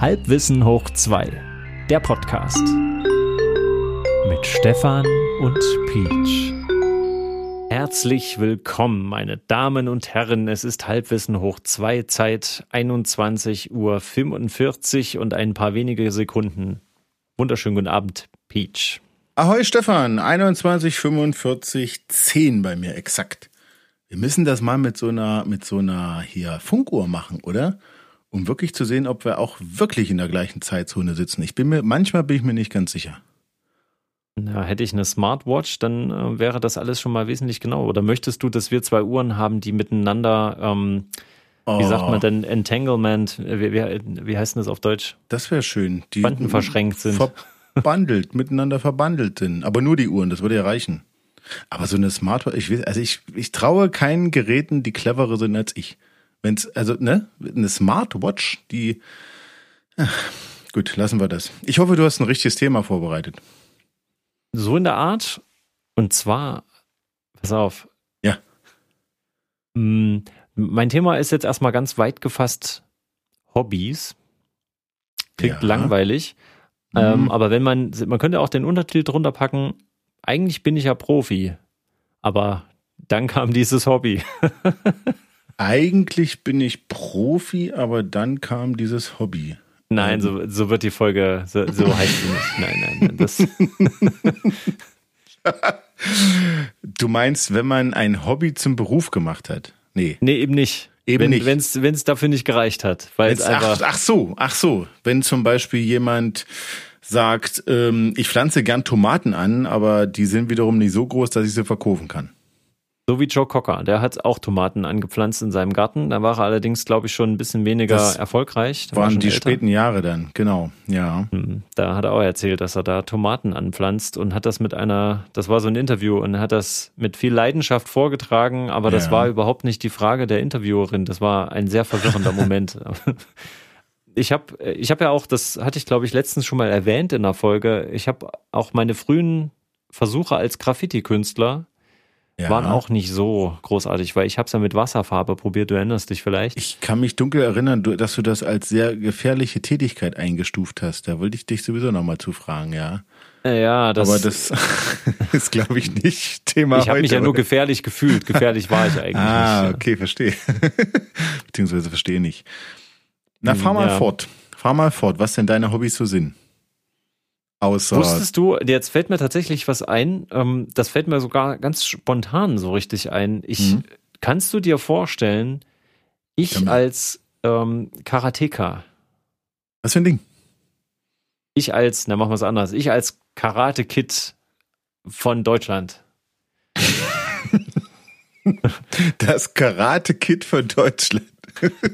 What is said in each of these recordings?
Halbwissen hoch 2, der Podcast. Mit Stefan und Peach. Herzlich willkommen, meine Damen und Herren. Es ist Halbwissen hoch 2, Zeit 21 Uhr 45 und ein paar wenige Sekunden. Wunderschönen guten Abend, Peach. Ahoi Stefan, 21.45, 10 bei mir exakt. Wir müssen das mal mit so einer, mit so einer hier Funkuhr machen, oder? Um wirklich zu sehen, ob wir auch wirklich in der gleichen Zeitzone sitzen. Ich bin mir, manchmal bin ich mir nicht ganz sicher. Ja, hätte ich eine Smartwatch, dann äh, wäre das alles schon mal wesentlich genau. Oder möchtest du, dass wir zwei Uhren haben, die miteinander, ähm, oh. wie sagt man oh. denn, Entanglement, äh, wie, wie, wie heißt denn das auf Deutsch? Das wäre schön. Die Banden verschränkt sind. Verbandelt, miteinander verbandelt sind. Aber nur die Uhren, das würde ja reichen. Aber so eine Smartwatch, ich will, also ich, ich traue keinen Geräten, die cleverer sind als ich. Wenn's, also, ne, eine Smartwatch, die, ach, gut, lassen wir das. Ich hoffe, du hast ein richtiges Thema vorbereitet. So in der Art. Und zwar, pass auf. Ja. Mm, mein Thema ist jetzt erstmal ganz weit gefasst Hobbys. Klingt ja. langweilig. Mhm. Ähm, aber wenn man, man könnte auch den Untertitel drunter packen, eigentlich bin ich ja Profi. Aber dann kam dieses Hobby. eigentlich bin ich Profi, aber dann kam dieses Hobby. Nein, ähm. so, so wird die Folge, so, so heißt sie nicht. Nein, nein, das. du meinst, wenn man ein Hobby zum Beruf gemacht hat? Nee. Nee, eben nicht. Eben wenn, nicht. Wenn es dafür nicht gereicht hat. Weil es einfach ach, ach so, ach so. Wenn zum Beispiel jemand sagt, ähm, ich pflanze gern Tomaten an, aber die sind wiederum nicht so groß, dass ich sie verkaufen kann. So wie Joe Cocker, der hat auch Tomaten angepflanzt in seinem Garten. Da war er allerdings, glaube ich, schon ein bisschen weniger das erfolgreich. Da waren war die älter. späten Jahre dann, genau, ja. Hm, da hat er auch erzählt, dass er da Tomaten anpflanzt und hat das mit einer, das war so ein Interview und hat das mit viel Leidenschaft vorgetragen, aber das ja. war überhaupt nicht die Frage der Interviewerin. Das war ein sehr verwirrender Moment. ich habe ich hab ja auch, das hatte ich glaube ich letztens schon mal erwähnt in der Folge, ich habe auch meine frühen Versuche als Graffiti-Künstler ja. waren auch nicht so großartig, weil ich habe es ja mit Wasserfarbe probiert, du erinnerst dich vielleicht. Ich kann mich dunkel erinnern, dass du das als sehr gefährliche Tätigkeit eingestuft hast. Da wollte ich dich sowieso nochmal zufragen, ja. Ja, das. Aber das ist, glaube ich, nicht Thema. Ich habe mich ja nur gefährlich gefühlt. Gefährlich war ich eigentlich ah, nicht. Ah, okay, verstehe. Beziehungsweise verstehe nicht. Na, fahr mal ja. fort. Fahr mal fort. Was denn deine Hobbys so sind? Außer Wusstest du, jetzt fällt mir tatsächlich was ein, ähm, das fällt mir sogar ganz spontan so richtig ein. Ich, mhm. Kannst du dir vorstellen, ich ja, als ähm, Karateka. Was für ein Ding? Ich als, na machen wir es anders, ich als Karate-Kid von Deutschland. das Karate-Kid von Deutschland.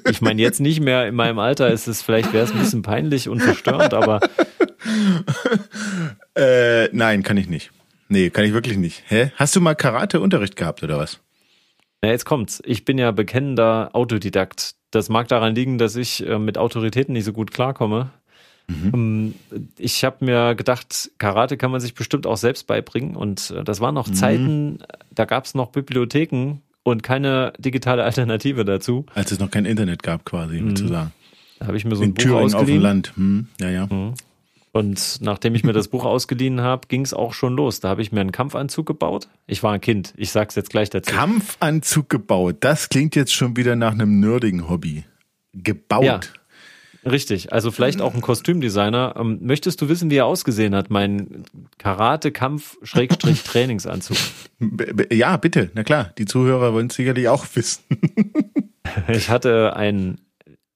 ich meine, jetzt nicht mehr in meinem Alter ist es vielleicht, wäre es ein bisschen peinlich und verstörend, aber äh, nein, kann ich nicht. Nee, kann ich wirklich nicht. Hä? Hast du mal Karate-Unterricht gehabt oder was? Ja, jetzt kommt's. Ich bin ja bekennender Autodidakt. Das mag daran liegen, dass ich äh, mit Autoritäten nicht so gut klarkomme. Mhm. Ähm, ich habe mir gedacht, Karate kann man sich bestimmt auch selbst beibringen. Und äh, das waren noch mhm. Zeiten, da gab es noch Bibliotheken und keine digitale Alternative dazu. Als es noch kein Internet gab, quasi, mhm. zu sagen. Da habe ich mir so ein In Buch Thüringen ausgeliehen. auf dem Land. Hm, ja, ja. Mhm. Und nachdem ich mir das Buch ausgeliehen habe, ging es auch schon los. Da habe ich mir einen Kampfanzug gebaut. Ich war ein Kind. Ich sag's jetzt gleich dazu. Kampfanzug gebaut. Das klingt jetzt schon wieder nach einem nerdigen Hobby. Gebaut. Ja, richtig. Also vielleicht auch ein Kostümdesigner. Ähm, möchtest du wissen, wie er ausgesehen hat? Mein Karate-Kampf-Trainingsanzug. Ja, bitte. Na klar. Die Zuhörer wollen es sicherlich auch wissen. ich hatte ein,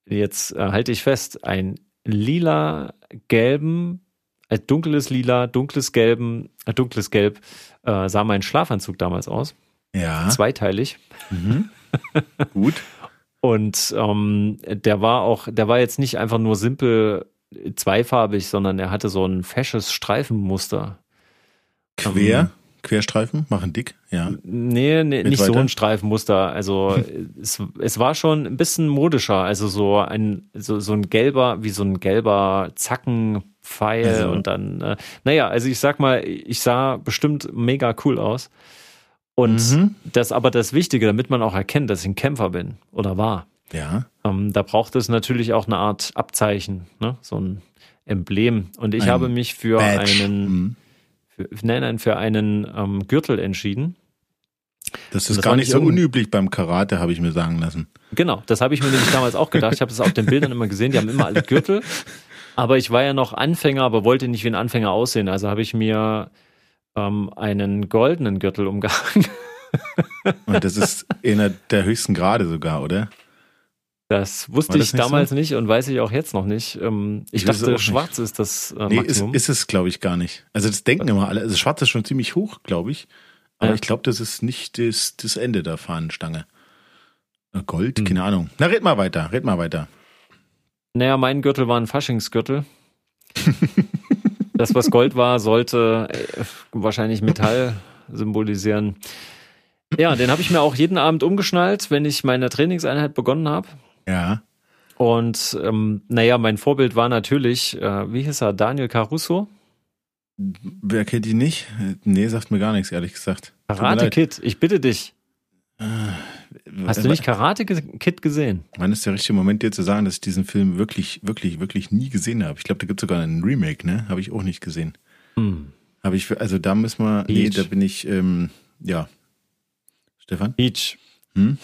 jetzt äh, halte ich fest, ein lila gelben, äh, dunkles lila, dunkles gelben, äh, dunkles gelb äh, sah mein Schlafanzug damals aus. Ja. Zweiteilig. Mhm. Gut. Und ähm, der war auch, der war jetzt nicht einfach nur simpel zweifarbig, sondern er hatte so ein fesches Streifenmuster. Quer? Ähm, Querstreifen machen dick, ja. Nee, nee nicht weiter? so ein Streifenmuster. Also es, es war schon ein bisschen modischer. Also so ein, so, so ein gelber, wie so ein gelber Zackenpfeil also. und dann, äh, naja, also ich sag mal, ich sah bestimmt mega cool aus. Und mhm. das aber das Wichtige, damit man auch erkennt, dass ich ein Kämpfer bin oder war. Ja. ähm, da braucht es natürlich auch eine Art Abzeichen, ne? so ein Emblem. Und ich Ein habe mich für Badge. einen, Mhm. Für, nein, nein, für einen ähm, Gürtel entschieden. Das Das ist gar war nicht so unüblich beim Karate, habe ich mir sagen lassen. Genau, das habe ich mir nämlich damals auch gedacht. Ich habe das auf den Bildern immer gesehen, die haben immer alle Gürtel. Aber ich war ja noch Anfänger, aber wollte nicht wie ein Anfänger aussehen. Also habe ich mir ähm, einen goldenen Gürtel umgehangen. Und das ist einer der höchsten Grade sogar, oder? Das wusste das ich nicht damals so? nicht und weiß ich auch jetzt noch nicht. Ähm, ich Ich dachte, nicht. schwarz ist das äh, Nee, ist, ist es, glaube ich, gar nicht. Also das denken immer alle. Also schwarz ist schon ziemlich hoch, glaube ich. Aber Ja. ich glaube, das ist nicht das, das Ende der Fahnenstange. Äh, Gold, Hm. keine Ahnung. Na, red mal weiter, red mal weiter. Naja, mein Gürtel war ein Faschingsgürtel. das, was Gold war, sollte äh, wahrscheinlich Metall symbolisieren. Ja, den habe ich mir auch jeden Abend umgeschnallt, wenn ich meine Trainingseinheit begonnen habe. Ja. Und ähm, naja, mein Vorbild war natürlich, äh, wie hieß er, Daniel Caruso? Wer kennt ihn nicht? Nee, sagt mir gar nichts, ehrlich gesagt. Karate. Kid, ich bitte dich. Äh, Hast du nicht Karate Kid gesehen? Wann ist der richtige Moment, dir zu sagen, dass ich diesen Film wirklich, wirklich, wirklich nie gesehen habe? Ich glaube, da gibt es sogar einen Remake, ne? Habe ich auch nicht gesehen. Hm. Habe ich, also da müssen wir, nee, Peach. da bin ich, ähm, ja. Stefan? Peach, Hm?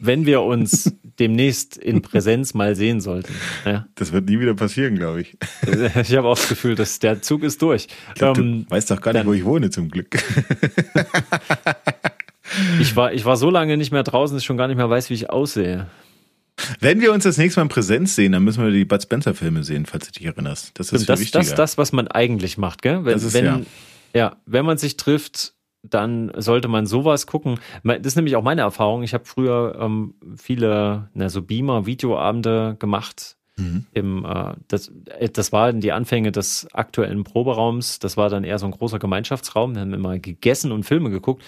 wenn wir uns demnächst in Präsenz mal sehen sollten. Ja. Das wird nie wieder passieren, glaube ich. Ich habe auch das Gefühl, dass der Zug ist durch. Ich glaub, Ähm, du weißt doch gar nicht, dann- wo ich wohne, zum Glück. ich, war, ich war so lange nicht mehr draußen, dass ich schon gar nicht mehr weiß, wie ich aussehe. Wenn wir uns das nächste Mal in Präsenz sehen, dann müssen wir die Bud Spencer Filme sehen, falls du dich erinnerst. Das ist das, wichtiger. das, das, was man eigentlich macht, gell? Wenn, Das ist wenn, ja. ja, wenn man sich trifft, dann sollte man sowas gucken. Das ist nämlich auch meine Erfahrung. Ich habe früher ähm, viele, na, so Beamer, Videoabende gemacht. Mhm. Im, äh, das, äh, das waren die Anfänge des aktuellen Proberaums. Das war dann eher so ein großer Gemeinschaftsraum. Wir haben immer gegessen und Filme geguckt.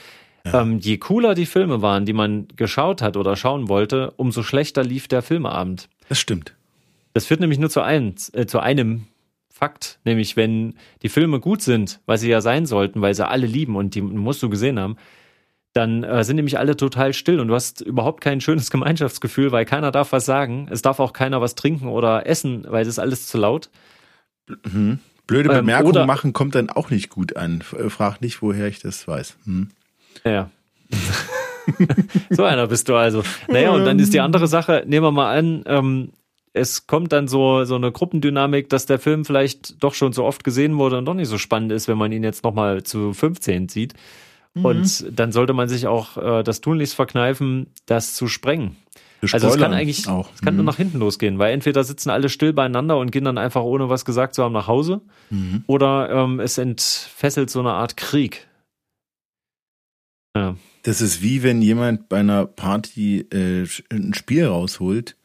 Ähm, je cooler die Filme waren, die man geschaut hat oder schauen wollte, umso schlechter lief der Filmeabend. Das stimmt. Das führt nämlich nur zu, ein, äh, zu einem Fakt, nämlich wenn die Filme gut sind, weil sie ja sein sollten, weil sie alle lieben und die musst du gesehen haben, dann äh, sind nämlich alle total still und du hast überhaupt kein schönes Gemeinschaftsgefühl, weil keiner darf was sagen. Es darf auch keiner was trinken oder essen, weil das ist alles zu laut. Mhm. Blöde Ähm, Bemerkungen oder- machen kommt dann auch nicht gut an. Äh, Frag nicht, woher ich das weiß. Hm. Ja. so einer bist du also. Naja, und dann ist die andere Sache, nehmen wir mal an, ähm, es kommt dann so, so eine Gruppendynamik, dass der Film vielleicht doch schon so oft gesehen wurde und doch nicht so spannend ist, wenn man ihn jetzt nochmal zu 15 sieht. Und dann sollte man sich auch äh, das tunlichst verkneifen, das zu sprengen. Also es kann eigentlich, auch. es kann nur Mhm. nach hinten losgehen, weil entweder sitzen alle still beieinander und gehen dann einfach ohne was gesagt zu haben nach Hause, Mhm. oder ähm, es entfesselt so eine Art Krieg. Ja. Das ist wie wenn jemand bei einer Party äh, ein Spiel rausholt,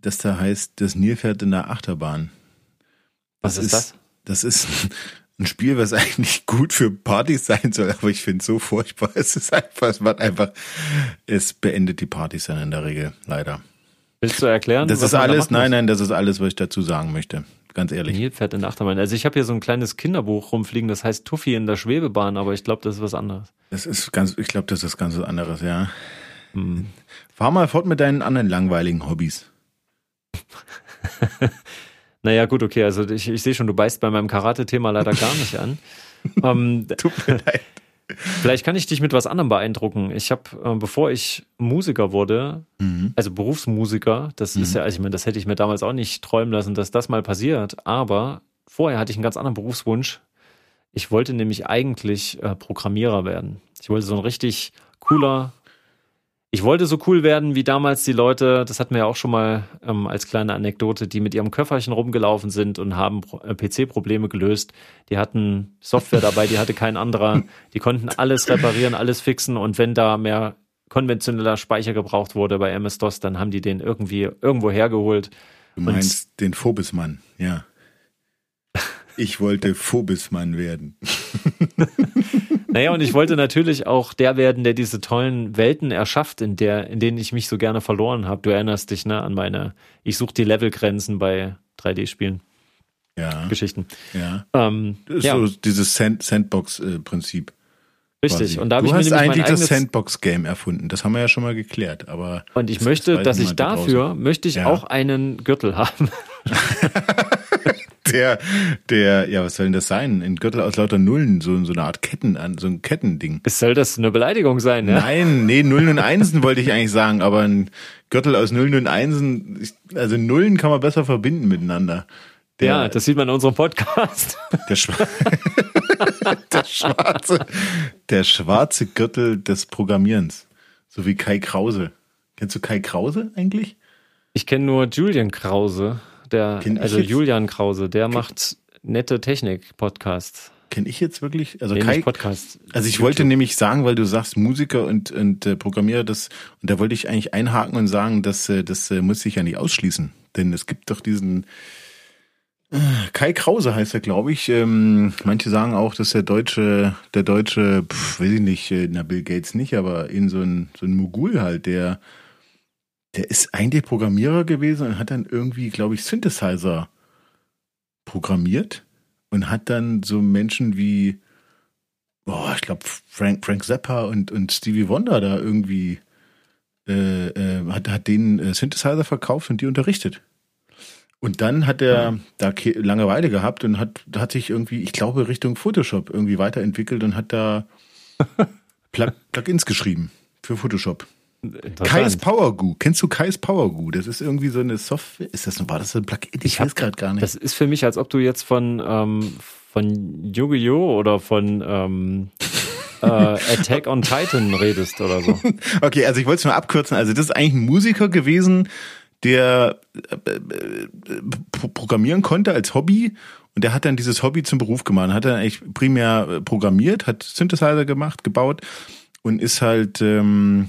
das da heißt, das Nilpferd in der Achterbahn. Was ist das? Das ist ein Spiel, was eigentlich gut für Partys sein soll, aber ich finde es so furchtbar. Es ist einfach, es macht einfach, es beendet die Partys dann in der Regel, leider. Willst du erklären? Das was ist da alles, machen nein, nein, das ist alles, was ich dazu sagen möchte. Ganz ehrlich. Nilpferd in der Achterbahn. Also ich habe hier so ein kleines Kinderbuch rumfliegen, das heißt Tuffy in der Schwebebahn, aber ich glaube, das ist was anderes. Das ist ganz, ich glaube, das ist ganz was anderes, ja. Hm. Fahr mal fort mit deinen anderen langweiligen Hobbys. Naja, gut, okay, also ich, ich sehe schon, du beißt bei meinem Karate-Thema leider gar nicht an. ähm, Tut mir leid. vielleicht kann ich dich mit was anderem beeindrucken. Ich habe, äh, bevor ich Musiker wurde, Mhm. also Berufsmusiker, das ist ja, also ich meine, das hätte ich mir damals auch nicht träumen lassen, dass das mal passiert, aber vorher hatte ich einen ganz anderen Berufswunsch. Ich wollte nämlich eigentlich äh, Programmierer werden. Ich wollte so ein richtig cooler, ich wollte so cool werden wie damals die Leute, das hatten wir ja auch schon mal ähm, als kleine Anekdote, die mit ihrem Köfferchen rumgelaufen sind und haben Pro- äh, PC-Probleme gelöst. Die hatten Software dabei, die hatte kein anderer. Die konnten alles reparieren, alles fixen und wenn da mehr konventioneller Speicher gebraucht wurde bei MS-DOS, dann haben die den irgendwie irgendwo hergeholt. Du meinst den Phobismann, ja. Ich wollte Phobismann werden. Naja, und ich wollte natürlich auch der werden, der diese tollen Welten erschafft, in der, in denen ich mich so gerne verloren habe. Du erinnerst dich, ne, an meine, ich suche die Levelgrenzen bei 3D-Spielen, Ja, Geschichten. ja. Ähm, ist ja, so dieses Sand Sandbox-Prinzip. Richtig. quasi. Und da habe du ich mir hast mein eigentlich das Sandbox-Game erfunden. Das haben wir ja schon mal geklärt. Aber und ich das- möchte, dass ich dafür möchte ich Ja. auch einen Gürtel haben. Der, der, ja, was soll denn das sein? Ein Gürtel aus lauter Nullen, so, so eine Art Ketten, so ein Kettending. Soll das eine Beleidigung sein, ja? Nein, nee, Nullen und Einsen wollte ich eigentlich sagen, aber ein Gürtel aus Nullen und Einsen, also Nullen kann man besser verbinden miteinander. Der, ja, das sieht man in unserem Podcast. der, Schwa der schwarze, der schwarze Gürtel des Programmierens. So wie Kai Krause. Kennst du Kai Krause eigentlich? Ich kenne nur Julian Krause, der, Kenn ich also jetzt? Julian Krause, der macht nette Technik-Podcasts. Kenn ich jetzt wirklich? Also Nee, Kai, Podcast. Also ich wollte nämlich sagen, weil du sagst Musiker und, und äh, Programmierer, das, und da wollte ich eigentlich einhaken und sagen, dass äh, das äh, muss sich ja nicht ausschließen. Denn es gibt doch diesen äh, Kai Krause heißt er, glaube ich. Ähm, manche sagen auch, dass der deutsche, der deutsche, pf, weiß ich nicht, äh, na Bill Gates nicht, aber in so ein, so ein Mogul halt, der, der ist eigentlich Programmierer gewesen und hat dann irgendwie, glaube ich, Synthesizer programmiert und hat dann so Menschen wie boah, ich glaube, Frank, Frank Zappa und, und Stevie Wonder da irgendwie äh, äh, hat, hat denen äh, Synthesizer verkauft und die unterrichtet. Und dann hat er da ke- Langeweile gehabt und hat, hat sich irgendwie, ich glaube, Richtung Photoshop irgendwie weiterentwickelt und hat da Plug, Plugins geschrieben für Photoshop. Kais. Power Goo. Kennst du Kais Power Goo? Das ist irgendwie so eine Software. Ist das, war das so ein Plugin? Ich, hab- weiß gerade gar nicht. Das ist für mich, als ob du jetzt von, ähm, von Yu-Gi-Oh! oder von ähm, äh, Attack on Titan redest oder so. Okay, also ich wollte es mal abkürzen. Also das ist eigentlich ein Musiker gewesen, der äh, äh, pro- programmieren konnte als Hobby und der hat dann dieses Hobby zum Beruf gemacht. Hat dann eigentlich primär äh, programmiert, hat Synthesizer gemacht, gebaut und ist halt, ähm,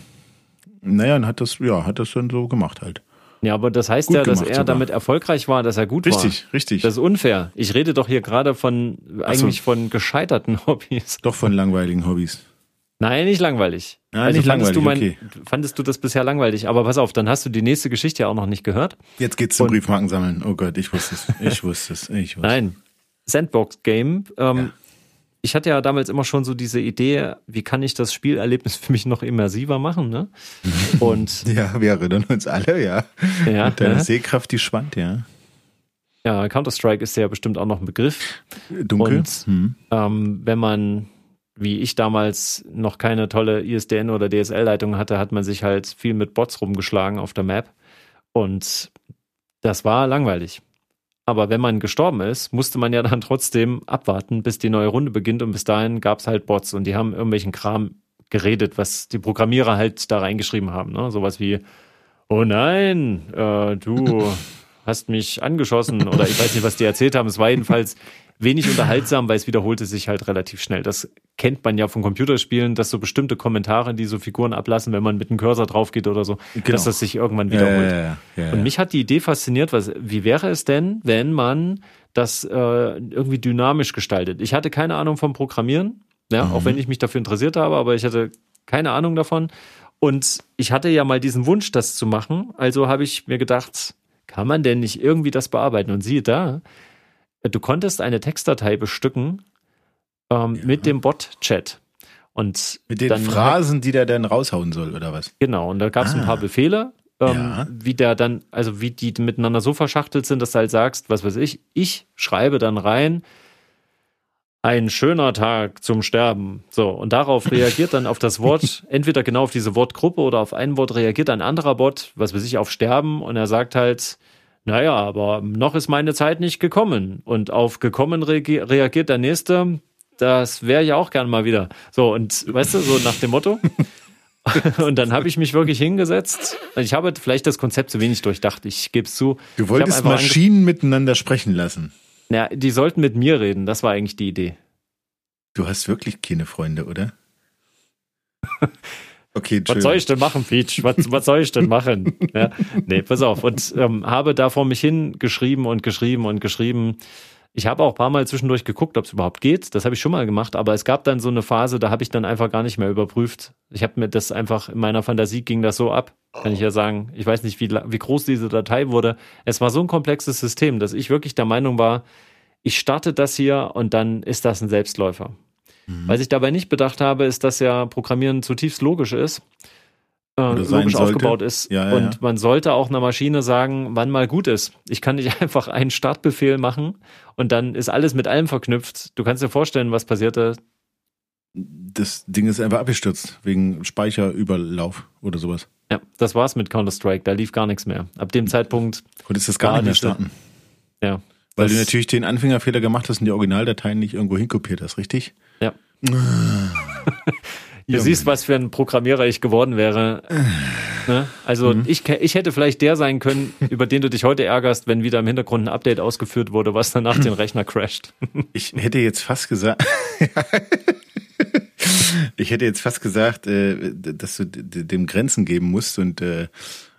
naja, und hat das, ja, hat das dann so gemacht halt. Ja, aber das heißt Gut ja, dass er sogar. damit erfolgreich war, dass er gut Richtig, war. richtig. Das ist unfair. Ich rede doch hier gerade von Ach so. eigentlich von gescheiterten Hobbys. Doch von langweiligen Hobbys. Nein, nicht langweilig. Also Nein, nicht fandest du langweilig, Fandest du das bisher langweilig? Aber pass auf, dann hast du die nächste Geschichte ja auch noch nicht gehört. Jetzt geht's zum Und- Briefmarken sammeln. Oh Gott, ich wusste es. Ich wusste es. Ich wusste es. Nein, Sandbox Game. Ähm, Ja. Ich hatte ja damals immer schon so diese Idee, wie kann ich das Spielerlebnis für mich noch immersiver machen, ne? Und Ja, wir erinnern uns alle, ja. ja, Deine ne? Sehkraft, die schwand, ja. ja Counter-Strike ist ja bestimmt auch noch ein Begriff. Dunkel. Und- hm. Ähm, wenn man, wie ich damals, noch keine tolle ISDN oder DSL-Leitung hatte, hat man sich halt viel mit Bots rumgeschlagen auf der Map. Und das war langweilig. Aber wenn man gestorben ist, musste man ja dann trotzdem abwarten, bis die neue Runde beginnt. Und bis dahin gab es halt Bots und die haben irgendwelchen Kram geredet, was die Programmierer halt da reingeschrieben haben. Ne? Sowas wie, oh nein, äh, du hast mich angeschossen oder ich weiß nicht, was die erzählt haben. Es war jedenfalls wenig unterhaltsam, weil es wiederholte sich halt relativ schnell. Das kennt man ja von Computerspielen, dass so bestimmte Kommentare, die so Figuren ablassen, wenn man mit dem Cursor drauf geht oder so, Genau. dass das sich irgendwann wiederholt. Ja, ja, ja, ja. Und mich hat die Idee fasziniert, was, wie wäre es denn, wenn man das äh, irgendwie dynamisch gestaltet? Ich hatte keine Ahnung vom Programmieren, ja, Mhm. auch wenn ich mich dafür interessiert habe, aber ich hatte keine Ahnung davon. Und ich hatte ja mal diesen Wunsch, das zu machen. Also habe ich mir gedacht, kann man denn nicht irgendwie das bearbeiten? Und siehe da, du konntest eine Textdatei bestücken ähm, Ja. mit dem Bot-Chat. Und Mit den Phrasen, die der dann raushauen soll, oder was? Genau, und da gab es ein Ah. paar Befehle, ähm, Ja. wie der dann, also wie die miteinander so verschachtelt sind, dass du halt sagst, was weiß ich, ich schreibe dann rein, ein schöner Tag zum Sterben. So, und darauf reagiert dann auf das Wort, entweder genau auf diese Wortgruppe oder auf ein Wort reagiert ein anderer Bot, was weiß ich, auf Sterben und er sagt halt, naja, aber noch ist meine Zeit nicht gekommen. Und auf gekommen reagi- reagiert der nächste, das wäre ja auch gern mal wieder. So, und weißt du, so nach dem Motto. Und dann habe ich mich wirklich hingesetzt. Ich habe vielleicht das Konzept zu wenig durchdacht. Ich gebe es zu. Du wolltest Maschinen miteinander sprechen lassen. Ja, die sollten mit mir reden. Das war eigentlich die Idee. Du hast wirklich keine Freunde, oder? Okay, Was soll ich denn machen, Peach? Was, was soll ich denn machen? Ja, nee, pass auf. Und ähm, habe da vor mich hin geschrieben und geschrieben und geschrieben. Ich habe auch ein paar Mal zwischendurch geguckt, ob es überhaupt geht. Das habe ich schon mal gemacht, aber es gab dann so eine Phase, da habe ich dann einfach gar nicht mehr überprüft. Ich habe mir das einfach, in meiner Fantasie ging das so ab, kann ich ja sagen. Ich weiß nicht, wie, wie groß diese Datei wurde. Es war so ein komplexes System, dass ich wirklich der Meinung war, ich starte das hier und dann ist das ein Selbstläufer. Mhm. Was ich dabei nicht bedacht habe, ist, dass ja Programmieren zutiefst logisch ist. Äh, logisch sollte. aufgebaut ist. Ja, ja, und ja. man sollte auch einer Maschine sagen, wann mal gut ist. Ich kann nicht einfach einen Startbefehl machen und dann ist alles mit allem verknüpft. Du kannst dir vorstellen, was passierte. Das Ding ist einfach abgestürzt wegen Speicherüberlauf oder sowas. Ja, das war's mit Counter-Strike. Da lief gar nichts mehr. Ab dem Zeitpunkt, Konntest das gar nicht mehr starten. ja. Weil das, du natürlich den Anfängerfehler gemacht hast und die Originaldateien nicht irgendwo hinkopiert hast, richtig? Ja. Du Junge. siehst, was für ein Programmierer ich geworden wäre. Ne? Also Mhm. ich, ich hätte vielleicht der sein können, über den du dich heute ärgerst, wenn wieder im Hintergrund ein Update ausgeführt wurde, was danach den Rechner crasht. Ich hätte jetzt fast gesagt, ich hätte jetzt fast gesagt, äh, dass du dem Grenzen geben musst und äh,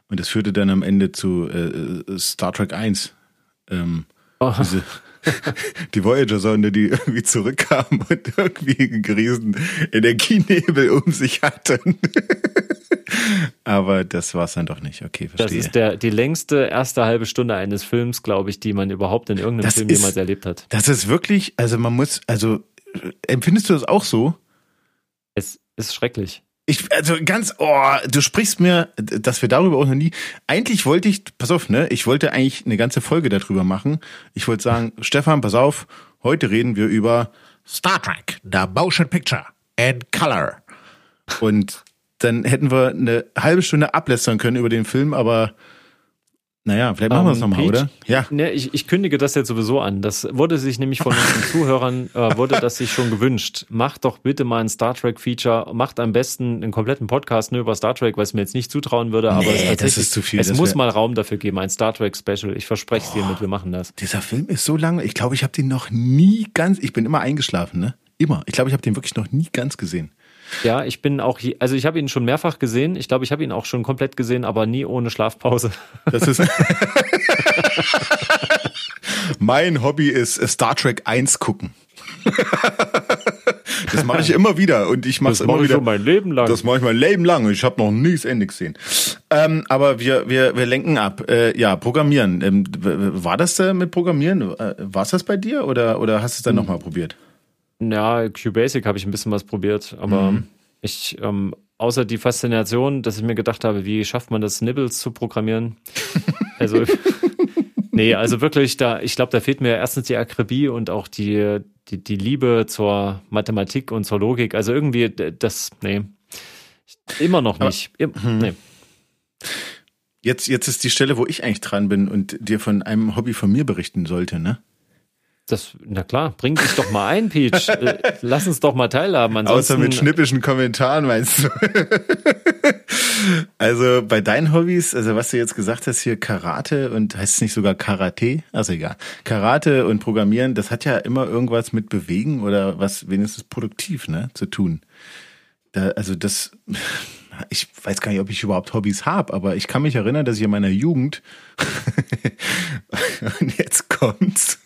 und das führte dann am Ende zu äh, Star Trek 1. Oh. diese, die Voyager-Sonde, die irgendwie zurückkam und irgendwie einen riesen Energienebel um sich hatte. Aber das war's dann doch nicht. Okay, Das verstehe. ist der, die längste erste halbe Stunde eines Films, glaube ich, die man überhaupt in irgendeinem Das Film ist- jemals erlebt hat. das ist wirklich, also man muss, also äh, empfindest du das auch so? Es ist schrecklich. Ich, also ganz, oh, du sprichst mir, dass wir darüber auch noch nie. Eigentlich wollte ich, pass auf, ne, ich wollte eigentlich eine ganze Folge darüber machen. Ich wollte sagen, Stefan, pass auf, heute reden wir über Star Trek, the Motion Picture and Color. Und dann hätten wir eine halbe Stunde ablästern können über den Film, aber naja, vielleicht machen wir Ähm, nochmal, Peach? oder? Ja. Ne, ich, ich kündige das jetzt sowieso an. Das wurde sich nämlich von unseren Zuhörern, äh, wurde das sich schon gewünscht. Macht doch bitte mal ein Star Trek Feature. Macht am besten einen kompletten Podcast nur über Star Trek, was ich mir jetzt nicht zutrauen würde. Aber Nee, es, das ist zu viel. es muss mal Raum dafür geben. Ein Star Trek Special. Ich verspreche es hiermit, wir machen das. Dieser Film ist so lange, ich glaube, ich habe den noch nie ganz, ich bin immer eingeschlafen, ne? Immer. Ich glaube, ich habe den wirklich noch nie ganz gesehen. Ja, ich bin auch, je, also ich habe ihn schon mehrfach gesehen. Ich glaube, ich habe ihn auch schon komplett gesehen, aber nie ohne Schlafpause. Das ist mein Hobby ist äh, Star Trek 1 gucken. das mache ich immer wieder und ich mache es immer mache ich wieder. mein Leben lang. Das mache ich mein Leben lang. Ich habe noch nie das Ende gesehen. Ähm, aber wir, wir, wir lenken ab. Äh, ja, Programmieren. Ähm, war das äh, mit Programmieren? Äh, War es das bei dir oder, oder hast du es dann nochmal probiert? Ja, QBasic habe ich ein bisschen was probiert, aber Mhm. ich, ähm, außer die Faszination, dass ich mir gedacht habe, wie schafft man das, Nibbles zu programmieren? Also, nee, also wirklich, da, ich glaube, da fehlt mir erstens die Akribie und auch die, die, die Liebe zur Mathematik und zur Logik. Also irgendwie, das, nee. Immer noch nicht. Im, hm. nee. Jetzt, jetzt ist die Stelle, wo ich eigentlich dran bin und dir von einem Hobby von mir berichten sollte, ne? Das, na klar, bring dich doch mal ein, Peach. Äh, Lass uns doch mal teilhaben. Ansonsten, Außer mit schnippischen Kommentaren, meinst du? also bei deinen Hobbys, also was du jetzt gesagt hast hier, Karate und heißt es nicht sogar Karate? Also egal. Karate und Programmieren, das hat ja immer irgendwas mit Bewegen oder was wenigstens produktiv, ne, zu tun. Da, also das, ich weiß gar nicht, ob ich überhaupt Hobbys habe, aber ich kann mich erinnern, dass ich in meiner Jugend und jetzt kommt's.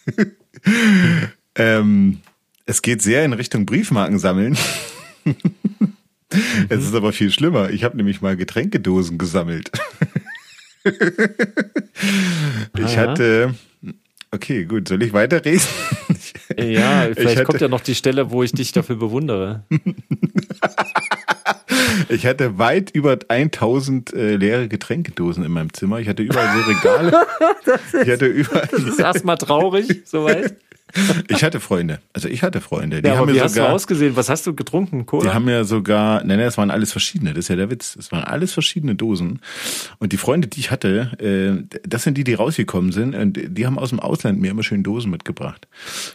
Ähm, es geht sehr in Richtung Briefmarken sammeln. Es ist aber viel schlimmer. Ich habe nämlich mal Getränkedosen gesammelt. ich Ah, hatte. Okay, gut. Soll ich weiterreden? Ja, vielleicht hatte- kommt ja noch die Stelle, wo ich dich dafür bewundere. Ich hatte weit über 1000 äh, leere Getränkedosen in meinem Zimmer. Ich hatte überall so Regale. ich hatte überall. Das ist erstmal traurig, soweit. Ich hatte Freunde. Also ich hatte Freunde. Die Ja, haben mir wie hast du sogar. ausgesehen? Was hast du getrunken? Cola? Die haben ja sogar, nein, nein, das waren alles verschiedene, das ist ja der Witz. Das waren alles verschiedene Dosen. Und die Freunde, die ich hatte, äh, das sind die, die rausgekommen sind, und die haben aus dem Ausland mir immer schön Dosen mitgebracht.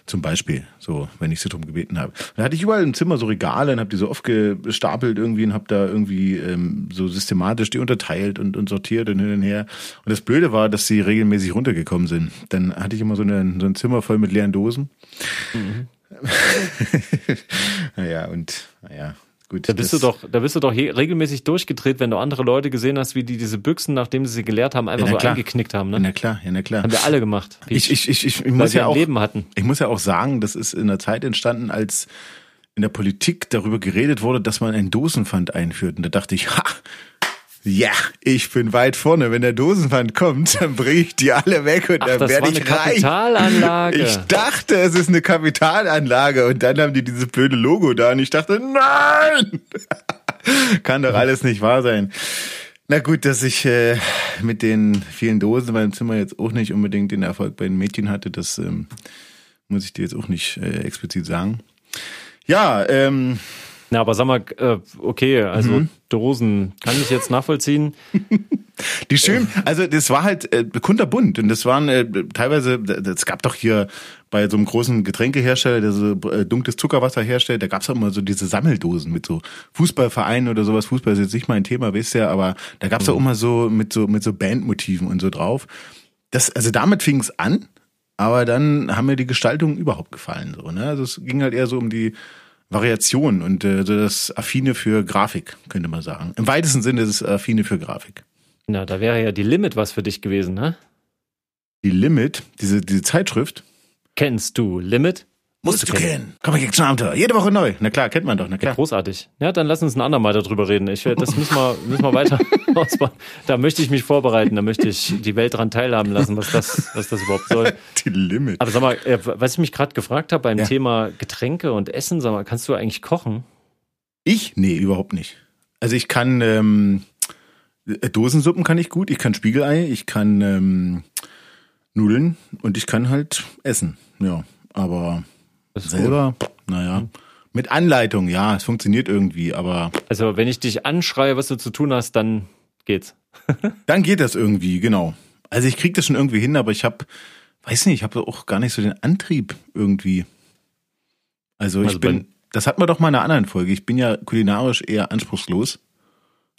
Zum Beispiel, so, wenn ich sie drum gebeten habe. Da hatte ich überall im Zimmer so Regale und habe die so oft gestapelt irgendwie und habe da irgendwie ähm, so systematisch die unterteilt und, und sortiert und hin und her. Und das Blöde war, dass sie regelmäßig runtergekommen sind. Dann hatte ich immer so, eine, so ein Zimmer voll mit leeren Dosen. Naja, und naja, gut. da bist du doch, da bist du doch regelmäßig durchgedreht, wenn du andere Leute gesehen hast, wie die diese Büchsen, nachdem sie sie geleert haben, einfach Ja, so klar. eingeknickt haben. Ja, Ne? na klar, ja, na klar. Haben wir alle gemacht. Ich, ich, ich, ich, ich muss wir ja auch, Leben hatten. ich muss ja auch sagen, das ist in der Zeit entstanden, als in der Politik darüber geredet wurde, dass man einen Dosenpfand einführt. Und da dachte ich, ha, Ja, ich bin weit vorne. Wenn der Dosenpfand kommt, dann bringe ich die alle weg und Ach, dann das werde ich eine reich. Kapitalanlage. Ich dachte, es ist eine Kapitalanlage und dann haben die dieses blöde Logo da und ich dachte, nein! Kann doch alles nicht wahr sein. Na gut, dass ich äh, mit den vielen Dosen in meinem Zimmer jetzt auch nicht unbedingt den Erfolg bei den Mädchen hatte, das ähm, muss ich dir jetzt auch nicht äh, explizit sagen. Ja, ähm, Na, aber sag mal, äh, okay, also Mhm. Dosen kann ich jetzt nachvollziehen. Die schön, also das war halt äh, kunterbunt und das waren äh, teilweise, es gab doch hier bei so einem großen Getränkehersteller, der so äh, dunkles Zuckerwasser herstellt, da gab's auch immer so diese Sammeldosen mit so Fußballvereinen oder sowas. Fußball ist jetzt nicht mein Thema, wisst ihr, aber da gab's Mhm. auch immer so mit so mit so Bandmotiven und so drauf. Das, also damit fing's an, aber dann haben mir die Gestaltungen überhaupt gefallen. So, ne? Also es ging halt eher so um die Variation und äh, das Affine für Grafik, könnte man sagen. Im weitesten Sinne ist es Affine für Grafik. Na, da wäre ja die Limit was für dich gewesen, ne? Die Limit, diese, diese Zeitschrift, Kennst du Limit? Musst du kennen. Komm, ich zum Abenteuer. Jede Woche neu. Na klar, kennt man doch, na klar. Großartig. Ja, dann lass uns ein andermal darüber reden. Ich, das müssen wir, müssen wir weiter ausbauen. Da möchte ich mich vorbereiten, da möchte ich die Welt dran teilhaben lassen, was das, was das überhaupt soll. Die Limit. Aber sag mal, äh, was ich mich gerade gefragt habe beim Ja. Thema Getränke und Essen, sag mal, kannst du eigentlich kochen? Ich? Nee, überhaupt nicht. Also ich kann ähm, äh, Dosensuppen kann ich gut, ich kann Spiegelei, ich kann ähm, Nudeln und ich kann halt essen. Ja, aber Das gut. selber, naja. Mit Anleitung, ja, es funktioniert irgendwie, aber Also, wenn ich dich anschreie, was du zu tun hast, dann geht's. dann geht das irgendwie, genau. Also ich krieg das schon irgendwie hin, aber ich habe, weiß nicht, ich habe auch gar nicht so den Antrieb irgendwie. Also ich Also bin, bei- das hatten wir doch mal in einer anderen Folge. Ich bin ja kulinarisch eher anspruchslos,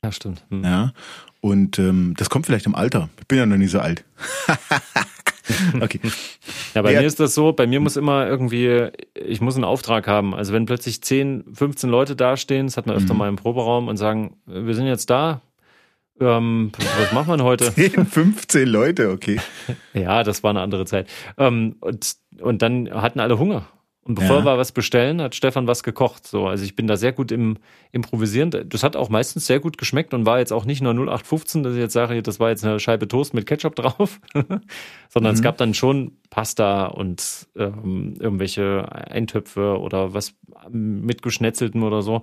Ja, stimmt. Hm. ja. Und ähm, das kommt vielleicht im Alter. Ich bin ja noch nicht so alt. okay. Ja, bei Ja. mir ist das so, bei mir muss immer irgendwie, ich muss einen Auftrag haben. Also wenn plötzlich 10, 15 Leute dastehen, das hat man Mhm. öfter mal im Proberaum und sagen, wir sind jetzt da, ähm, was wir denn heute? 10, 15 Leute, okay. Ja, das war eine andere Zeit. Ähm, und, und dann hatten alle Hunger. Und bevor Ja. wir was bestellen, hat Stefan was gekocht. So, also ich bin da sehr gut im Improvisieren. Das hat auch meistens sehr gut geschmeckt und war jetzt auch nicht nur 0815, dass ich jetzt sage, das war jetzt eine Scheibe Toast mit Ketchup drauf, sondern es gab dann schon Pasta und ähm, irgendwelche Eintöpfe oder was mit geschnetzeltem oder so.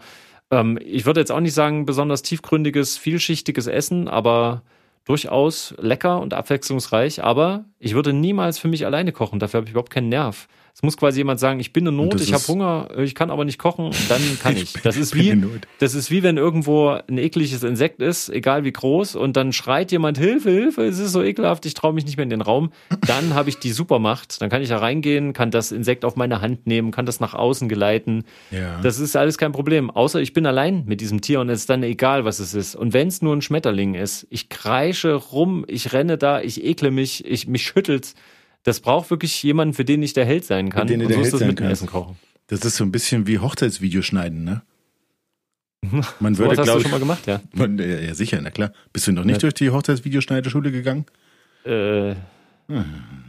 Ähm, ich würde jetzt auch nicht sagen, besonders tiefgründiges, vielschichtiges Essen, aber durchaus lecker und abwechslungsreich. Aber ich würde niemals für mich alleine kochen. Dafür habe ich überhaupt keinen Nerv. Es muss quasi jemand sagen, ich bin in Not, ich habe Hunger, ich kann aber nicht kochen, dann kann ich. Das ist wie, das ist wie wenn irgendwo ein ekliges Insekt ist, egal wie groß, und dann schreit jemand Hilfe, Hilfe, es ist so ekelhaft, ich traue mich nicht mehr in den Raum. Dann habe ich die Supermacht. Dann kann ich da reingehen, kann das Insekt auf meine Hand nehmen, kann das nach außen geleiten. Ja. Das ist alles kein Problem. Außer ich bin allein mit diesem Tier und es ist dann egal, was es ist. Und wenn es nur ein Schmetterling ist, ich kreische rum, ich renne da, ich ekle mich, ich mich schüttelt. Das braucht wirklich jemanden, für den ich der Held sein kann. Für den du der so Held das sein mit dem. Essen kochen. Das ist so ein bisschen wie Hochzeitsvideo schneiden, ne? Man So würde, was hast du glaube schon mal gemacht, ja? man, ja, sicher, na klar. Bist du noch nicht Ja. durch die Hochzeitsvideoschneiderschule gegangen? Äh,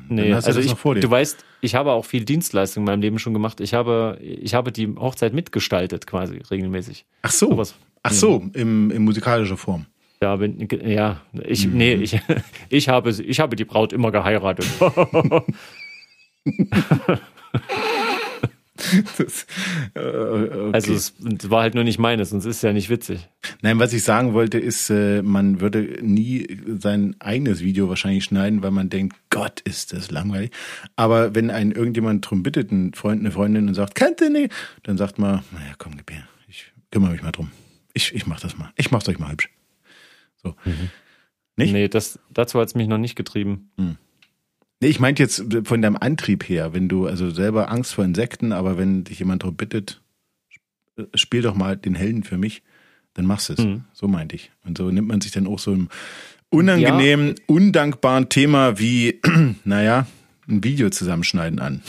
nee, hast du also das ich, noch vor dir. du weißt, ich habe auch viel Dienstleistung in meinem Leben schon gemacht. Ich habe, ich habe die Hochzeit mitgestaltet quasi regelmäßig. Ach so. Sowas. Ach so, im, in musikalischer Form. Ja, bin, ja, ich, Mhm. nee, ich, ich habe, ich habe die Braut immer geheiratet. Das, äh, okay. Also es war halt nur nicht meines, sonst ist es ja nicht witzig. Nein, was ich sagen wollte, ist, äh, man würde nie sein eigenes Video wahrscheinlich schneiden, weil man denkt, Gott, ist das langweilig. Aber wenn einen irgendjemand drum bittet, ein Freund, eine Freundin und sagt, kennt ihr nicht, dann sagt man, naja, komm, gib her, ich kümmere mich mal drum. Ich, ich mach das mal. Ich mach's euch mal hübsch. So. Nicht? Nee, das, dazu hat es mich noch nicht getrieben. Nee, ich meinte jetzt von deinem Antrieb her, wenn du also selber Angst vor Insekten, aber wenn dich jemand darum bittet, sp- spiel doch mal den Helden für mich, dann machst du es. Mhm. So meinte ich. Und so nimmt man sich dann auch so einem unangenehmen, undankbaren Thema wie, naja, ein Video zusammenschneiden an.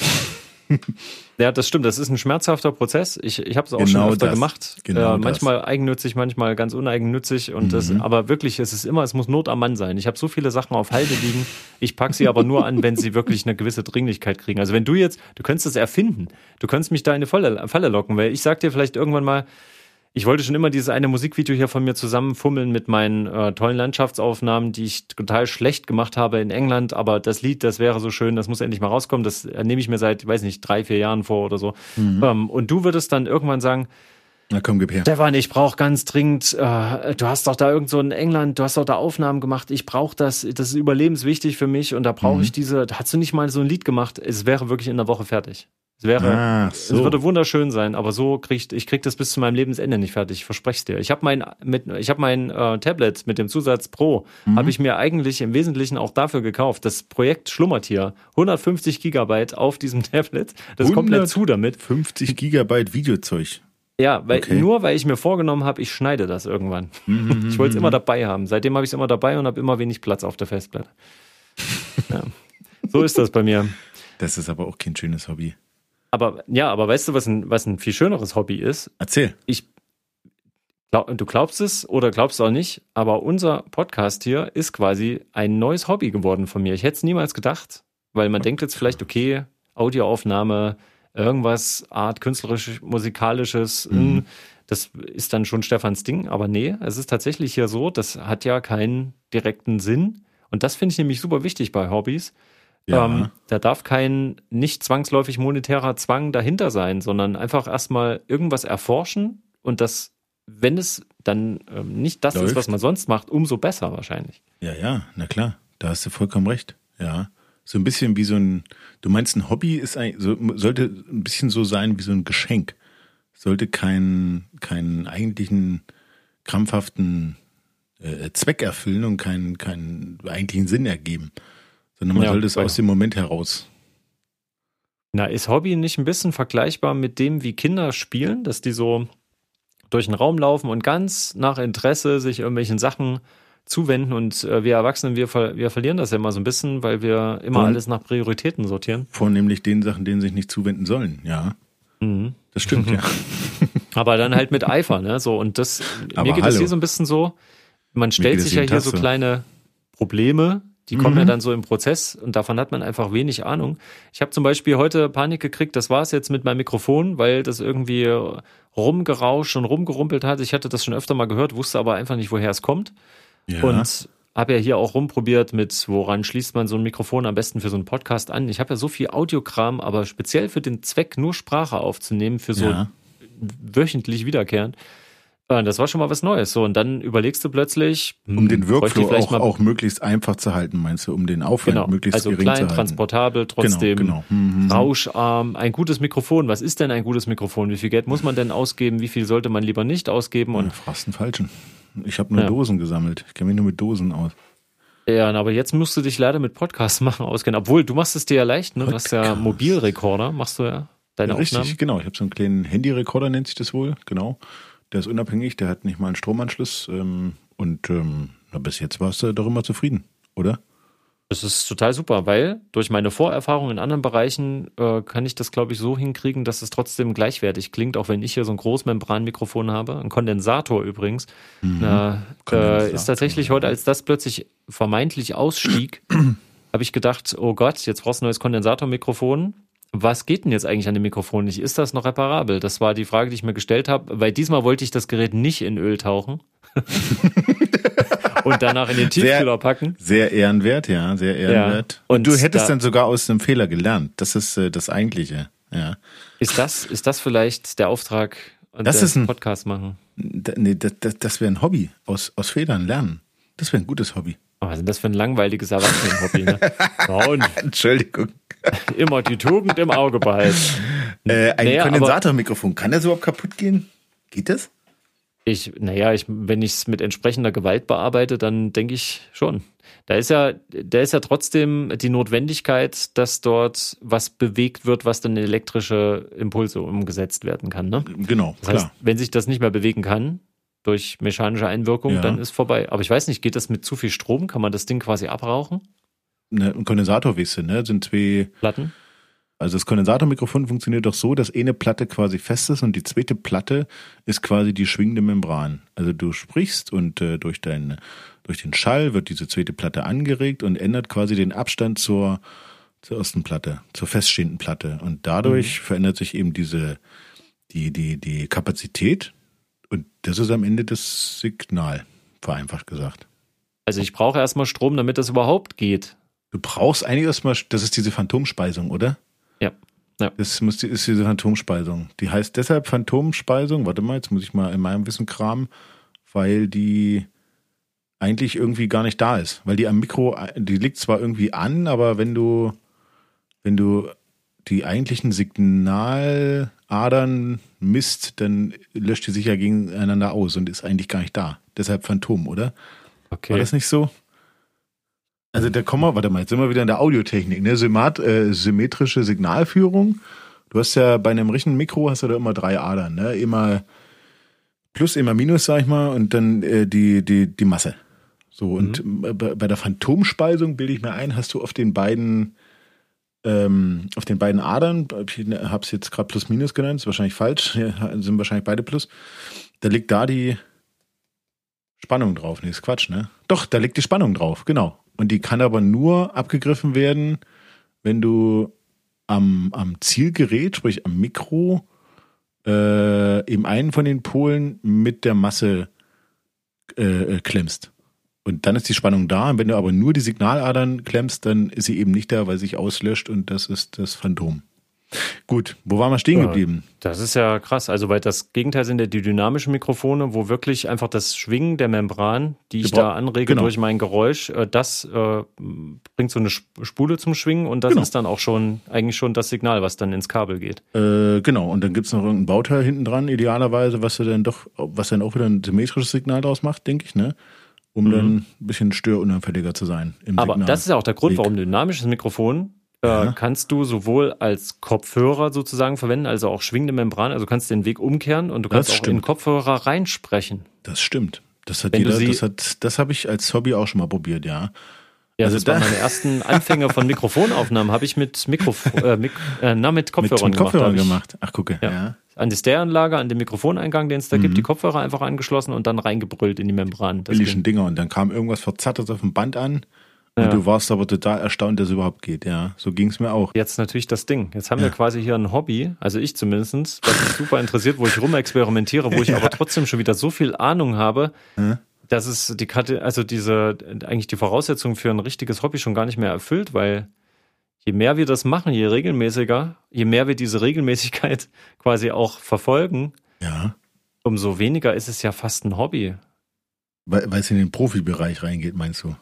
Ja, das stimmt. Das ist ein schmerzhafter Prozess. Ich, ich habe es auch Genau schon öfter das. gemacht. Genau äh, das. manchmal eigennützig, manchmal ganz uneigennützig. Und das, Mhm. aber wirklich, es ist immer, es muss Not am Mann sein. Ich habe so viele Sachen auf Halde liegen. Ich pack sie aber nur an, wenn sie wirklich eine gewisse Dringlichkeit kriegen. Also wenn du jetzt, du könntest es erfinden. Du könntest mich da in eine Falle, Falle locken, weil ich sag dir vielleicht irgendwann mal, ich wollte schon immer dieses eine Musikvideo hier von mir zusammenfummeln mit meinen äh, tollen Landschaftsaufnahmen, die ich total schlecht gemacht habe in England, aber das Lied, das wäre so schön, das muss endlich mal rauskommen. Das nehme ich mir seit, weiß nicht, drei, vier Jahren vor oder so. Mhm. Ähm, und du würdest dann irgendwann sagen, na komm, gib her. Stefan, ich brauche ganz dringend, äh, du hast doch da irgend so in England, du hast doch da Aufnahmen gemacht, ich brauche das, das ist überlebenswichtig für mich und da brauche mhm. ich diese, hast du nicht mal so ein Lied gemacht? Es wäre wirklich in der Woche fertig. Es wäre, ah, so. es würde wunderschön sein, aber so kriegt, ich krieg das bis zu meinem Lebensende nicht fertig. Ich verspreche es dir. Ich habe mein, mit, ich habe mein äh, Tablet mit dem Zusatz Pro, mhm. habe ich mir eigentlich im Wesentlichen auch dafür gekauft. Das Projekt schlummert hier. 150 Gigabyte auf diesem Tablet. Das ist komplett zu damit. 50 Gigabyte Videozeug. Ja, weil okay. nur weil ich mir vorgenommen habe, ich schneide das irgendwann. Mhm, ich wollte es immer dabei haben. Seitdem habe ich es immer dabei und habe immer wenig Platz auf der Festplatte. ja. So ist das bei mir. Das ist aber auch kein schönes Hobby. Aber ja, aber weißt du, was ein, was ein viel schöneres Hobby ist? Erzähl. Ich glaub, du glaubst es oder glaubst auch nicht, aber unser Podcast hier ist quasi ein neues Hobby geworden von mir. Ich hätte es niemals gedacht, weil man denkt jetzt vielleicht, okay, Audioaufnahme, irgendwas, Art künstlerisch, musikalisches, mhm. Hm, das ist dann schon Stefans Ding, aber nee, es ist tatsächlich hier so, das hat ja keinen direkten Sinn. Und das finde ich nämlich super wichtig bei Hobbys. Ja. Ähm, da darf kein nicht zwangsläufig monetärer Zwang dahinter sein, sondern einfach erstmal irgendwas erforschen und das, wenn es dann ähm, nicht das Läuft. ist, was man sonst macht, umso besser wahrscheinlich. Ja, ja, na klar, da hast du vollkommen recht. Ja. So ein bisschen wie so ein, du meinst, ein Hobby ist ein, so, sollte ein bisschen so sein wie so ein Geschenk. Sollte keinen keinen eigentlichen krampfhaften äh, Zweck erfüllen und keinen, keinen eigentlichen Sinn ergeben sondern man ja, sollte es aus dem Moment heraus. Na, ist Hobby nicht ein bisschen vergleichbar mit dem, wie Kinder spielen, dass die so durch den Raum laufen und ganz nach Interesse sich irgendwelchen Sachen zuwenden und äh, wir Erwachsenen, wir, ver wir verlieren das ja immer so ein bisschen, weil wir immer Von, alles nach Prioritäten sortieren. Vornehmlich den Sachen, denen sich nicht zuwenden sollen, ja. Mhm. Das stimmt, ja. Aber dann halt mit Eifer, ne? So, und das, Aber mir geht es hier so ein bisschen so, man stellt sich ja hier so kleine Probleme, die kommen mhm. ja dann so im Prozess und davon hat man einfach wenig Ahnung. Ich habe zum Beispiel heute Panik gekriegt, das war es jetzt mit meinem Mikrofon, weil das irgendwie rumgerauscht und rumgerumpelt hat. Ich hatte das schon öfter mal gehört, wusste aber einfach nicht, woher es kommt. Ja. Und habe ja hier auch rumprobiert mit, woran schließt man so ein Mikrofon am besten für so einen Podcast an. Ich habe ja so viel Audiokram, aber speziell für den Zweck, nur Sprache aufzunehmen, für so ja. wöchentlich wiederkehrend. Das war schon mal was Neues. So, und dann überlegst du plötzlich. Hm, um den Workflow auch, auch möglichst einfach zu halten, meinst du, um den Aufwand genau. möglichst also gering klein, zu halten. transportabel, genau, trotzdem genau, genau. Mhm. rauscharm. Ein gutes Mikrofon. Was ist denn ein gutes Mikrofon? Wie viel Geld muss man denn ausgeben? Wie viel sollte man lieber nicht ausgeben? Und ja, fast einen falschen. Ich habe nur ja. Dosen gesammelt. Ich kenne mich nur mit Dosen aus. Ja, aber jetzt musst du dich leider mit Podcasts machen auskennen. Obwohl, du machst es dir ja leicht, ne? Du hast ja Mobilrekorder, machst du ja deine ja, Richtig, Aufnahmen. genau. Ich habe so einen kleinen Handyrekorder, nennt sich das wohl, genau. Der ist unabhängig, der hat nicht mal einen Stromanschluss. Ähm, und ähm, bis jetzt warst du doch immer zufrieden, oder? Das ist total super, weil durch meine Vorerfahrung in anderen Bereichen äh, kann ich das, glaube ich, so hinkriegen, dass es trotzdem gleichwertig klingt, auch wenn ich hier so ein Großmembranmikrofon habe. Ein Kondensator übrigens. Mhm. Äh, Kondensator, ist tatsächlich heute, als das plötzlich vermeintlich ausstieg, habe ich gedacht, oh Gott, jetzt brauchst du ein neues Kondensatormikrofon was geht denn jetzt eigentlich an dem Mikrofon nicht? Ist das noch reparabel? Das war die Frage, die ich mir gestellt habe, weil diesmal wollte ich das Gerät nicht in Öl tauchen. und danach in den Tiefkühler packen. Sehr ehrenwert, ja, sehr ehrenwert. Ja. Und, und, du hättest da, dann sogar aus einem Fehler gelernt. Das ist äh, das Eigentliche, ja. Ist das, ist das vielleicht der Auftrag das ist ein Podcast machen? Nee, das, das, das wäre ein Hobby. Aus, aus Fehlern lernen. Das wäre ein gutes Hobby. Oh, was ist denn das für ein langweiliges Erwachsenen-Hobby, ne? Entschuldigung. Immer die Tugend im Auge behalten. Äh, ein naja, Kondensatormikrofon, kann das überhaupt kaputt gehen? Geht das? Ich, naja, ich, wenn ich es mit entsprechender Gewalt bearbeite, dann denke ich schon. Da ist ja, da ist ja trotzdem die Notwendigkeit, dass dort was bewegt wird, was dann in elektrische Impulse umgesetzt werden kann. Ne? Genau, das klar. Heißt, wenn sich das nicht mehr bewegen kann, durch mechanische Einwirkung, ja. dann ist vorbei. Aber ich weiß nicht, geht das mit zu viel Strom? Kann man das Ding quasi abrauchen? Ne, ein Kondensator, weißt du, ne? Sind zwei Platten. Also das Kondensatormikrofon funktioniert doch so, dass eine Platte quasi fest ist und die zweite Platte ist quasi die schwingende Membran. Also du sprichst und äh, durch, dein, durch den Schall wird diese zweite Platte angeregt und ändert quasi den Abstand zur, zur ersten Platte, zur feststehenden Platte. Und dadurch mhm. verändert sich eben diese, die, die, die Kapazität und das ist am Ende das Signal, vereinfacht gesagt. Also ich brauche erstmal Strom, damit das überhaupt geht. Du brauchst eigentlich erstmal, das ist diese Phantomspeisung, oder? Ja. ja. Das muss, ist diese Phantomspeisung. Die heißt deshalb Phantomspeisung, warte mal, jetzt muss ich mal in meinem Wissen kramen, weil die eigentlich irgendwie gar nicht da ist. Weil die am Mikro, die liegt zwar irgendwie an, aber wenn du, wenn du die eigentlichen Signaladern misst, dann löscht die sich ja gegeneinander aus und ist eigentlich gar nicht da. Deshalb Phantom, oder? Okay. War das nicht so? Also da kommen wir, warte mal, jetzt sind wir wieder in der Audiotechnik, ne? Symmat, äh, symmetrische Signalführung. Du hast ja bei einem richtigen Mikro hast du da immer drei Adern, ne? Immer Plus, immer Minus, sag ich mal, und dann äh, die, die, die Masse. So, und mhm. bei der Phantomspeisung bilde ich mir ein, hast du auf den beiden ähm, auf den beiden Adern, ich habe es jetzt gerade Plus Minus genannt, ist wahrscheinlich falsch, sind wahrscheinlich beide Plus. Da liegt da die Spannung drauf. Nee, ist Quatsch, ne? Doch, da liegt die Spannung drauf, genau. Und die kann aber nur abgegriffen werden, wenn du am, am Zielgerät, sprich am Mikro, äh, eben einen von den Polen mit der Masse äh, äh klemmst. Und dann ist die Spannung da. Und wenn du aber nur die Signaladern klemmst, dann ist sie eben nicht da, weil sie sich auslöscht und das ist das Phantom. Gut, wo waren wir stehen geblieben? das ist ja krass. Also, weil das Gegenteil sind ja die dynamischen Mikrofone, wo wirklich einfach das Schwingen der Membran, die ich da anrege genau. durch mein Geräusch, äh, das äh, bringt so eine Spule zum Schwingen und das genau. ist dann auch schon eigentlich schon das Signal, was dann ins Kabel geht. Äh, genau, und dann gibt es noch irgendein Bauteil hinten dran, idealerweise, was dann doch, was dann auch wieder ein symmetrisches Signal draus macht, denke ich, ne? Um mhm. dann ein bisschen störunanfälliger zu sein. Aber Signal das ist ja auch der Grund, warum dynamisches Mikrofon äh, ja. kannst du sowohl als Kopfhörer sozusagen verwenden, also auch schwingende Membran, also kannst den Weg umkehren und du kannst auch in den Kopfhörer reinsprechen. Das stimmt. Das hat Wenn jeder, das hat, das habe ich als Hobby auch schon mal probiert, ja. Ja, also das da waren meine ersten Anfänge von Mikrofonaufnahmen, habe ich mit Mikrof äh, Mik äh, na, mit Kopfhörern mit, mit Kopfhörern gemacht. Ach, gucke. Ja. ja. An die Stereoanlage, an den Mikrofoneingang, den es da mhm. gibt, die Kopfhörer einfach angeschlossen und dann reingebrüllt in die Membran. Das Billigen Dinger. Und dann kam irgendwas Verzerrtes auf dem Band an. Und ja. du warst aber total erstaunt, dass es überhaupt geht. Ja, so ging es mir auch. Jetzt natürlich das Ding. Jetzt haben ja. wir quasi hier ein Hobby, also ich zumindest, was mich super interessiert, wo ich rumexperimentiere, wo ich aber trotzdem schon wieder so viel Ahnung habe, dass es die Karte, also diese, eigentlich die Voraussetzung für ein richtiges Hobby schon gar nicht mehr erfüllt, weil je mehr wir das machen, je regelmäßiger, je mehr wir diese Regelmäßigkeit quasi auch verfolgen, ja. umso weniger ist es ja fast ein Hobby. Weil, weil es in den Profibereich reingeht, meinst du?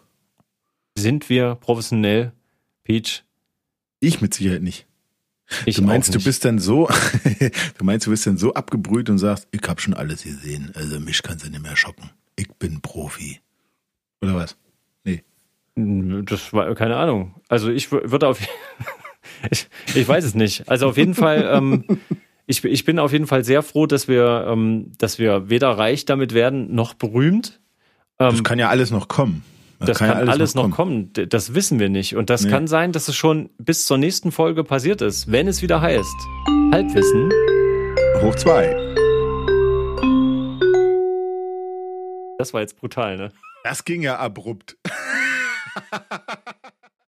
Sind wir professionell, Peach? Ich mit Sicherheit nicht. Ich du meinst, du bist dann so, du meinst, du bist dann so abgebrüht und sagst, ich habe schon alles gesehen, also mich kannst du nicht mehr schocken. Ich bin Profi. Oder was? Nee. Das war keine Ahnung. Also ich würde auf, ich, ich weiß es nicht. Also auf jeden Fall, ähm, ich, ich bin auf jeden Fall sehr froh, dass wir, ähm, dass wir weder reich damit werden noch berühmt. Ähm, das kann ja alles noch kommen. Das, das kann, kann, alles noch, noch kommen. kommen. Das wissen wir nicht. Und das nee. kann sein, dass es schon bis zur nächsten Folge passiert ist, wenn es wieder heißt. Halbwissen. Hoch zwei. Das war jetzt brutal, ne? Das ging ja abrupt.